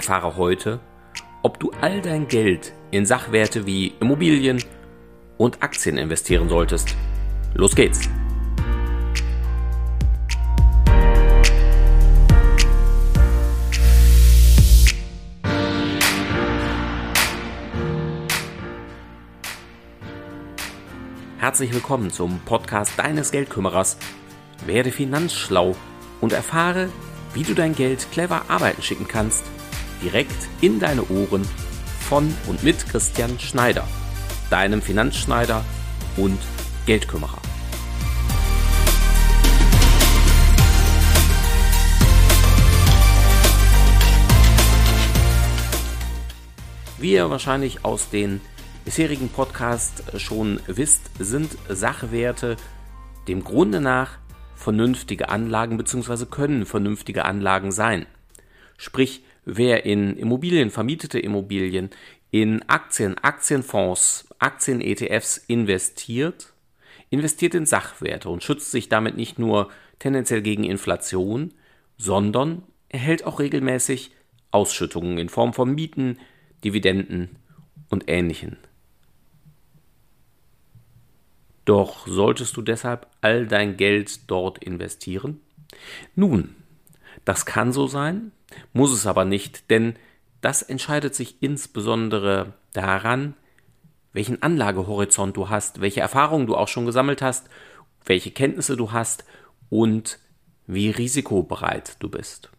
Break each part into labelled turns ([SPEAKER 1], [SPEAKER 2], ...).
[SPEAKER 1] Erfahre heute, ob du all dein Geld in Sachwerte wie Immobilien und Aktien investieren solltest. Los geht's! Herzlich willkommen zum Podcast deines Geldkümmerers. Werde finanzschlau und erfahre, wie du dein Geld clever arbeiten schicken kannst. Direkt in deine Ohren von und mit Christian Schneider, deinem Finanzschneider und Geldkümmerer. Wie ihr wahrscheinlich aus den bisherigen Podcast schon wisst, sind Sachwerte dem Grunde nach vernünftige Anlagen bzw. können vernünftige Anlagen sein. Sprich, wer in Immobilien, vermietete Immobilien, in Aktien, Aktienfonds, Aktien-ETFs investiert, investiert in Sachwerte und schützt sich damit nicht nur tendenziell gegen Inflation, sondern erhält auch regelmäßig Ausschüttungen in Form von Mieten, Dividenden und Ähnlichen. Doch solltest du deshalb all dein Geld dort investieren? Nun, das kann so sein, muss es aber nicht, denn das entscheidet sich insbesondere daran, welchen Anlagehorizont du hast, welche Erfahrungen du auch schon gesammelt hast, welche Kenntnisse du hast und wie risikobereit du bist.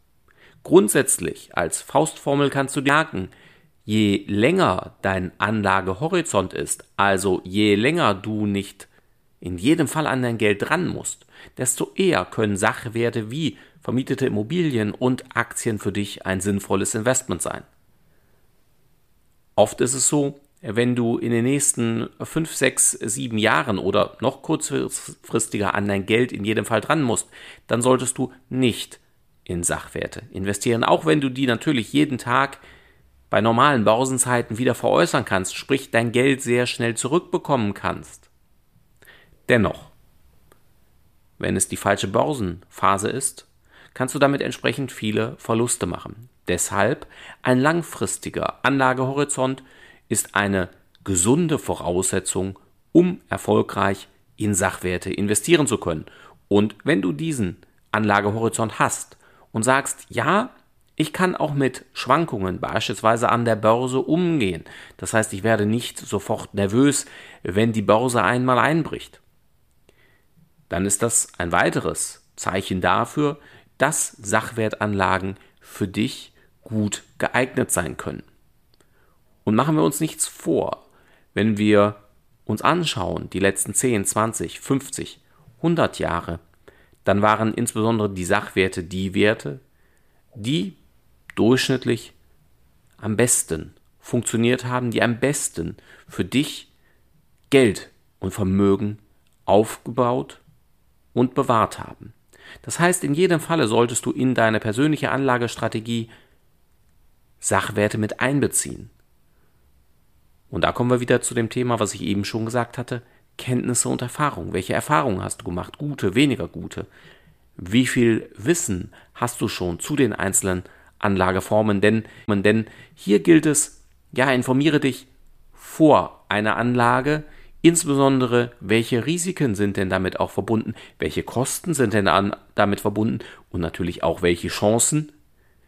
[SPEAKER 1] Grundsätzlich als Faustformel kannst du merken, je länger dein Anlagehorizont ist, also je länger du nicht in jedem Fall an dein Geld dran musst, desto eher können Sachwerte wie vermietete Immobilien und Aktien für dich ein sinnvolles Investment sein. Oft ist es so, wenn du in den nächsten 5, 6, 7 Jahren oder noch kurzfristiger an dein Geld in jedem Fall dran musst, dann solltest du nicht in Sachwerte investieren, auch wenn du die natürlich jeden Tag bei normalen Börsenzeiten wieder veräußern kannst, sprich dein Geld sehr schnell zurückbekommen kannst. Dennoch, wenn es die falsche Börsenphase ist, kannst du damit entsprechend viele Verluste machen. Deshalb ein langfristiger Anlagehorizont ist eine gesunde Voraussetzung, um erfolgreich in Sachwerte investieren zu können. Und wenn du diesen Anlagehorizont hast und sagst, ja, ich kann auch mit Schwankungen beispielsweise an der Börse umgehen. Das heißt, ich werde nicht sofort nervös, wenn die Börse einmal einbricht dann ist das ein weiteres Zeichen dafür, dass Sachwertanlagen für dich gut geeignet sein können. Und machen wir uns nichts vor, wenn wir uns anschauen, die letzten 10, 20, 50, 100 Jahre, dann waren insbesondere die Sachwerte die Werte, die durchschnittlich am besten funktioniert haben, die am besten für dich Geld und Vermögen aufgebaut und bewahrt haben. Das heißt, in jedem Falle solltest du in deine persönliche Anlagestrategie Sachwerte mit einbeziehen. Und da kommen wir wieder zu dem Thema, was ich eben schon gesagt hatte, Kenntnisse und Erfahrung. Welche Erfahrungen hast du gemacht? Gute, weniger gute? Wie viel Wissen hast du schon zu den einzelnen Anlageformen? Denn, denn hier gilt es, ja, informiere dich vor einer Anlage, Insbesondere, welche Risiken sind denn damit auch verbunden? Welche Kosten sind denn an, damit verbunden? Und natürlich auch welche Chancen?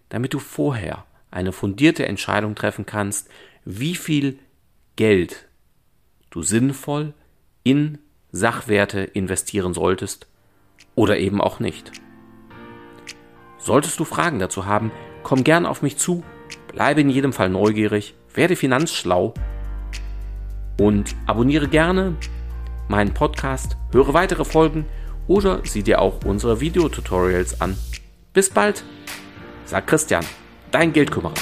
[SPEAKER 1] Damit du vorher eine fundierte Entscheidung treffen kannst, wie viel Geld du sinnvoll in Sachwerte investieren solltest oder eben auch nicht. Solltest du Fragen dazu haben, komm gern auf mich zu, bleibe in jedem Fall neugierig, werde finanzschlau und abonniere gerne meinen Podcast, höre weitere Folgen oder sieh dir auch unsere Videotutorials an. Bis bald, sagt Christian, dein Geldkümmerer.